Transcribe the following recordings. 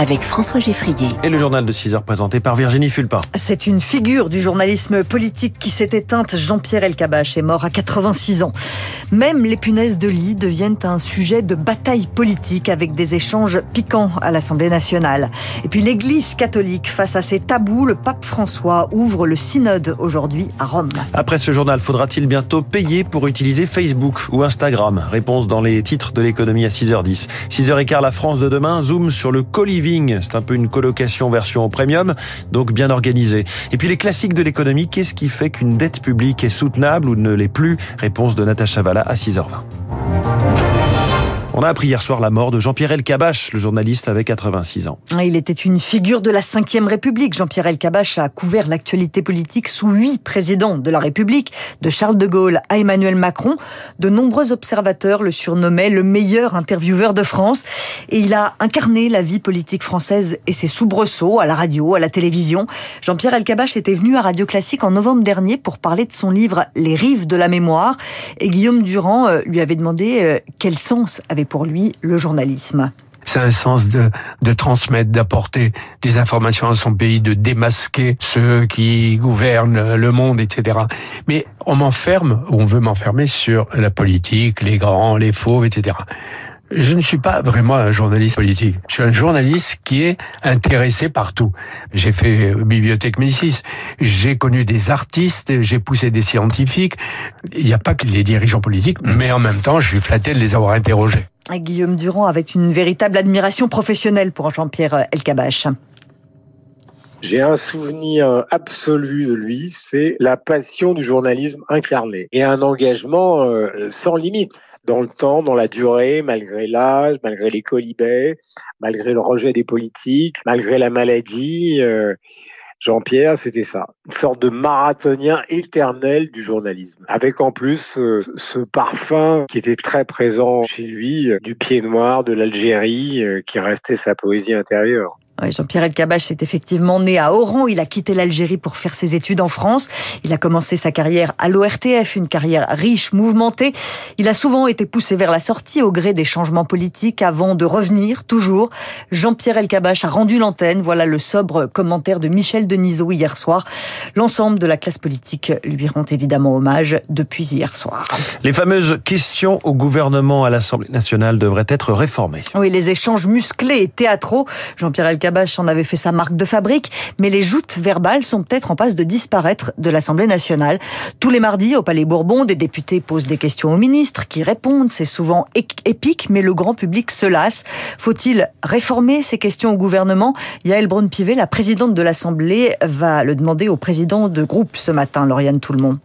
avec François Geffrier. Et le journal de 6 heures présenté par Virginie Fulpin. C'est une figure du journalisme politique qui s'est éteinte. Jean-Pierre Elkabach est mort à 86 ans. Même les punaises de lit deviennent un sujet de bataille politique avec des échanges piquants à l'Assemblée nationale. Et puis l'Église catholique, face à ses tabous, le pape François ouvre le synode aujourd'hui à Rome. Après ce journal, faudra-t-il bientôt payer pour utiliser Facebook ou Instagram? Réponse dans les titres de l'économie à 6h10. 6h15, la France de demain zoom sur le c'est un peu une colocation version premium, donc bien organisée. Et puis les classiques de l'économie, qu'est-ce qui fait qu'une dette publique est soutenable ou ne l'est plus? Réponse de Natacha Valla à 6h20. On a appris hier soir la mort de Jean-Pierre Elkabach, le journaliste avec 86 ans. Il était une figure de la Ve République. Jean-Pierre Elkabach a couvert l'actualité politique sous huit présidents de la République, de Charles de Gaulle à Emmanuel Macron. De nombreux observateurs le surnommaient le meilleur intervieweur de France. Et il a incarné la vie politique française et ses soubresauts à la radio, à la télévision. Jean-Pierre Elkabach était venu à Radio Classique en novembre dernier pour parler de son livre Les rives de la mémoire. Et Guillaume Durand euh, lui avait demandé euh, quel sens avait pour lui le journalisme. C'est un sens de, de transmettre, d'apporter des informations à son pays, de démasquer ceux qui gouvernent le monde, etc. Mais on m'enferme, on veut m'enfermer sur la politique, les grands, les fauves, etc. Je ne suis pas vraiment un journaliste politique. Je suis un journaliste qui est intéressé par tout. J'ai fait Bibliothèque Médicis. J'ai connu des artistes, j'ai poussé des scientifiques. Il n'y a pas que les dirigeants politiques, mais en même temps, je suis flatté de les avoir interrogés. Guillaume Durand avec une véritable admiration professionnelle pour Jean-Pierre Elkabach. J'ai un souvenir absolu de lui, c'est la passion du journalisme incarné et un engagement euh, sans limite dans le temps, dans la durée, malgré l'âge, malgré les colibets, malgré le rejet des politiques, malgré la maladie. Euh, Jean-Pierre, c'était ça, une sorte de marathonien éternel du journalisme, avec en plus euh, ce parfum qui était très présent chez lui, euh, du pied noir, de l'Algérie, qui restait sa poésie intérieure. Jean-Pierre Elkabach est effectivement né à Oran. Il a quitté l'Algérie pour faire ses études en France. Il a commencé sa carrière à l'ORTF, une carrière riche, mouvementée. Il a souvent été poussé vers la sortie au gré des changements politiques avant de revenir, toujours. Jean-Pierre Elkabach a rendu l'antenne. Voilà le sobre commentaire de Michel Denisot hier soir. L'ensemble de la classe politique lui rend évidemment hommage depuis hier soir. Les fameuses questions au gouvernement à l'Assemblée nationale devraient être réformées. Oui, les échanges musclés et théâtraux. Jean-Pierre Elkabach en avait fait sa marque de fabrique, mais les joutes verbales sont peut-être en passe de disparaître de l'Assemblée nationale. Tous les mardis, au Palais Bourbon, des députés posent des questions aux ministres qui répondent. C'est souvent épique, mais le grand public se lasse. Faut-il réformer ces questions au gouvernement? Yael Braun-Pivet, la présidente de l'Assemblée, va le demander au président de groupe ce matin, Lauriane Tout-le-Monde.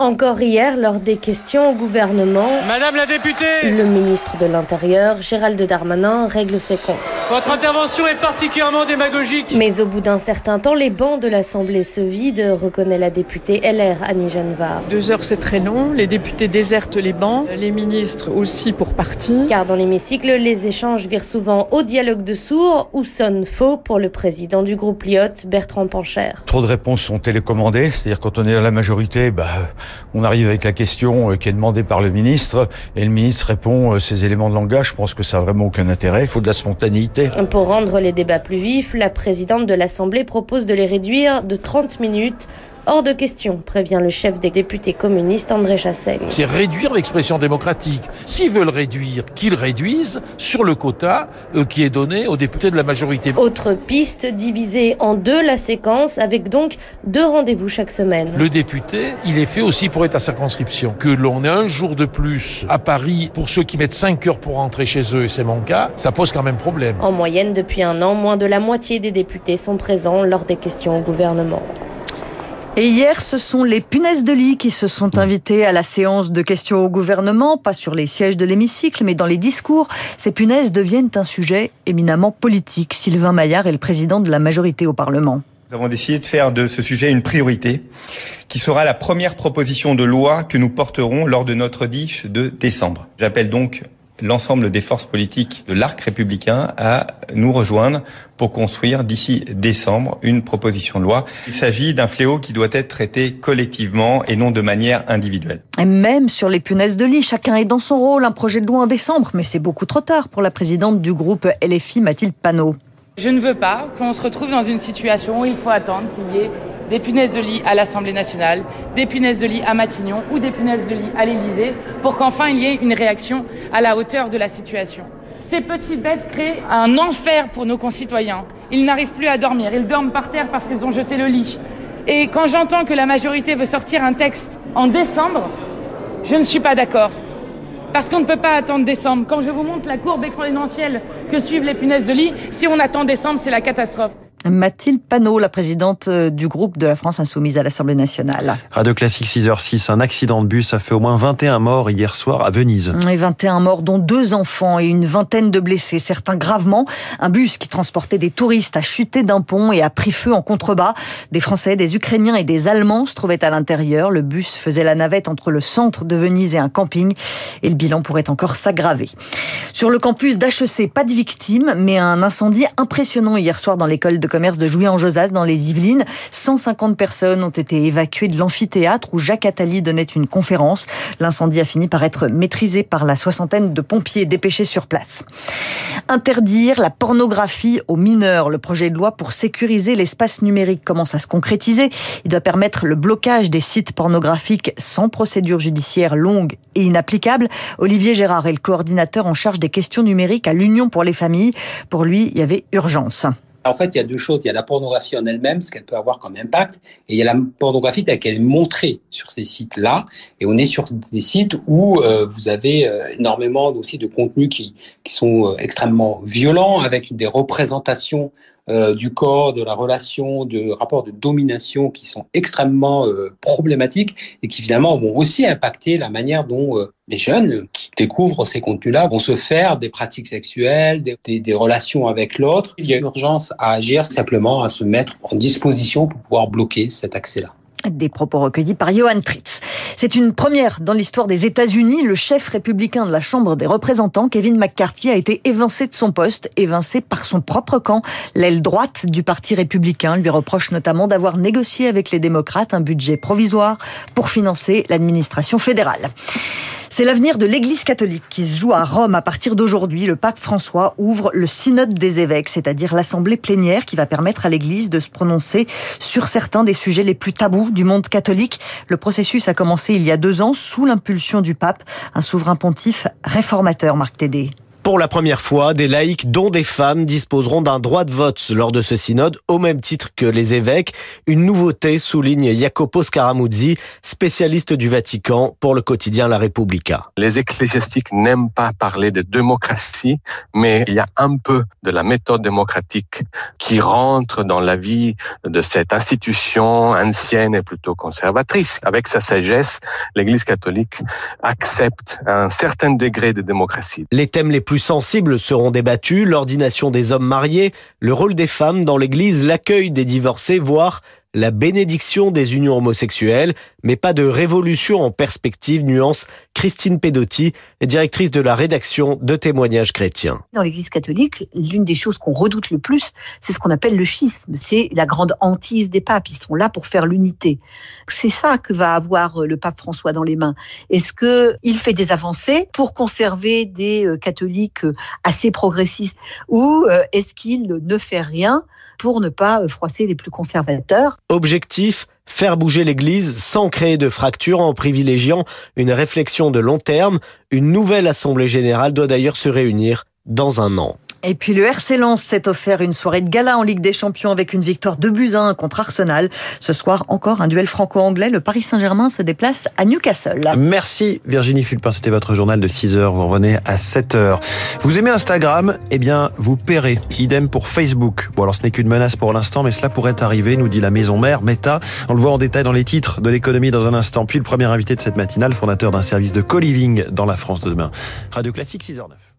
Encore hier, lors des questions au gouvernement, Madame la députée, le ministre de l'Intérieur, Gérald Darmanin, règle ses comptes. Votre intervention est particulièrement démagogique. Mais au bout d'un certain temps, les bancs de l'Assemblée se vident, reconnaît la députée LR Annie Genevard. Deux heures, c'est très long. Les députés désertent les bancs, les ministres aussi pour partie. Car dans l'hémicycle, les échanges virent souvent au dialogue de sourds ou sonnent faux pour le président du groupe Lyotte, Bertrand Pancher. Trop de réponses sont télécommandées, c'est-à-dire quand on est à la majorité, bah on arrive avec la question euh, qui est demandée par le ministre et le ministre répond euh, ces éléments de langage. Je pense que ça n'a vraiment aucun intérêt. Il faut de la spontanéité. Pour rendre les débats plus vifs, la présidente de l'Assemblée propose de les réduire de 30 minutes Hors de question, prévient le chef des députés communistes André Chassaigne. C'est réduire l'expression démocratique. S'ils veulent réduire, qu'ils réduisent sur le quota euh, qui est donné aux députés de la majorité. Autre piste, diviser en deux la séquence avec donc deux rendez-vous chaque semaine. Le député, il est fait aussi pour être à circonscription. Que l'on ait un jour de plus à Paris pour ceux qui mettent 5 heures pour rentrer chez eux, et c'est mon cas, ça pose quand même problème. En moyenne, depuis un an, moins de la moitié des députés sont présents lors des questions au gouvernement. Et hier, ce sont les punaises de lit qui se sont invitées à la séance de questions au gouvernement, pas sur les sièges de l'hémicycle, mais dans les discours. Ces punaises deviennent un sujet éminemment politique. Sylvain Maillard est le président de la majorité au Parlement. Nous avons décidé de faire de ce sujet une priorité, qui sera la première proposition de loi que nous porterons lors de notre diche de décembre. J'appelle donc l'ensemble des forces politiques de l'arc républicain à nous rejoindre pour construire d'ici décembre une proposition de loi. Il s'agit d'un fléau qui doit être traité collectivement et non de manière individuelle. Et même sur les punaises de lit, chacun est dans son rôle. Un projet de loi en décembre, mais c'est beaucoup trop tard pour la présidente du groupe LFI, Mathilde Panot. Je ne veux pas qu'on se retrouve dans une situation où il faut attendre qu'il y ait des punaises de lit à l'Assemblée nationale, des punaises de lit à Matignon ou des punaises de lit à l'Élysée pour qu'enfin il y ait une réaction à la hauteur de la situation. Ces petites bêtes créent un enfer pour nos concitoyens. Ils n'arrivent plus à dormir, ils dorment par terre parce qu'ils ont jeté le lit. Et quand j'entends que la majorité veut sortir un texte en décembre, je ne suis pas d'accord. Parce qu'on ne peut pas attendre décembre. Quand je vous montre la courbe exponentielle que suivent les punaises de lit, si on attend décembre, c'est la catastrophe. Mathilde Panot, la présidente euh, du groupe de la France Insoumise à l'Assemblée nationale. Radio Classique 6h06, un accident de bus a fait au moins 21 morts hier soir à Venise. Et 21 morts, dont deux enfants et une vingtaine de blessés, certains gravement. Un bus qui transportait des touristes a chuté d'un pont et a pris feu en contrebas. Des Français, des Ukrainiens et des Allemands se trouvaient à l'intérieur. Le bus faisait la navette entre le centre de Venise et un camping et le bilan pourrait encore s'aggraver. Sur le campus d'HEC, pas de victimes, mais un incendie impressionnant hier soir dans l'école de commerce de Jouy en Josas dans les Yvelines. 150 personnes ont été évacuées de l'amphithéâtre où Jacques Attali donnait une conférence. L'incendie a fini par être maîtrisé par la soixantaine de pompiers dépêchés sur place. Interdire la pornographie aux mineurs. Le projet de loi pour sécuriser l'espace numérique commence à se concrétiser. Il doit permettre le blocage des sites pornographiques sans procédure judiciaire longue et inapplicable. Olivier Gérard est le coordinateur en charge des questions numériques à l'Union pour les familles. Pour lui, il y avait urgence. En fait, il y a deux choses. Il y a la pornographie en elle-même, ce qu'elle peut avoir comme impact, et il y a la pornographie telle qu'elle est montrée sur ces sites-là. Et on est sur des sites où euh, vous avez euh, énormément aussi de contenus qui, qui sont euh, extrêmement violents, avec des représentations euh, du corps, de la relation, de rapports de domination qui sont extrêmement euh, problématiques et qui finalement vont aussi impacter la manière dont euh, les jeunes qui découvrent ces contenus-là vont se faire des pratiques sexuelles, des, des, des relations avec l'autre. Il y a urgence à agir simplement, à se mettre en disposition pour pouvoir bloquer cet accès-là. Des propos recueillis par Johan Tritz. C'est une première dans l'histoire des États-Unis. Le chef républicain de la Chambre des représentants, Kevin McCarthy, a été évincé de son poste, évincé par son propre camp. L'aile droite du Parti républicain lui reproche notamment d'avoir négocié avec les démocrates un budget provisoire pour financer l'administration fédérale. C'est l'avenir de l'Église catholique qui se joue à Rome à partir d'aujourd'hui. Le pape François ouvre le synode des évêques, c'est-à-dire l'assemblée plénière qui va permettre à l'Église de se prononcer sur certains des sujets les plus tabous du monde catholique. Le processus a commencé il y a deux ans sous l'impulsion du pape, un souverain pontife réformateur, Marc Tédé. Pour la première fois, des laïcs, dont des femmes, disposeront d'un droit de vote lors de ce synode, au même titre que les évêques. Une nouveauté, souligne Jacopo Scaramuzzi, spécialiste du Vatican pour le quotidien La Repubblica. Les ecclésiastiques n'aiment pas parler de démocratie, mais il y a un peu de la méthode démocratique qui rentre dans la vie de cette institution ancienne et plutôt conservatrice. Avec sa sagesse, l'Église catholique accepte un certain degré de démocratie. Les thèmes les plus sensibles seront débattus, l'ordination des hommes mariés, le rôle des femmes dans l'Église, l'accueil des divorcés, voire la bénédiction des unions homosexuelles, mais pas de révolution en perspective, nuance Christine Pedotti, directrice de la rédaction de témoignages chrétiens. Dans l'Église catholique, l'une des choses qu'on redoute le plus, c'est ce qu'on appelle le schisme, c'est la grande hantise des papes, ils sont là pour faire l'unité. C'est ça que va avoir le pape François dans les mains. Est-ce qu'il fait des avancées pour conserver des catholiques assez progressistes? Ou est-ce qu'il ne fait rien pour ne pas froisser les plus conservateurs? Objectif faire bouger l'Église sans créer de fractures en privilégiant une réflexion de long terme. Une nouvelle Assemblée générale doit d'ailleurs se réunir dans un an. Et puis le RC Lens s'est offert une soirée de gala en Ligue des Champions avec une victoire de buts 1 contre Arsenal. Ce soir, encore un duel franco-anglais. Le Paris Saint-Germain se déplace à Newcastle. Merci Virginie Fulpin, c'était votre journal de 6h. Vous revenez à 7h. Vous aimez Instagram? Eh bien, vous paierez. Idem pour Facebook. Bon, alors ce n'est qu'une menace pour l'instant, mais cela pourrait arriver, nous dit la maison mère Meta. On le voit en détail dans les titres de l'économie dans un instant. Puis le premier invité de cette matinale, fondateur d'un service de co-living dans la France de demain. Radio Classique 6h09.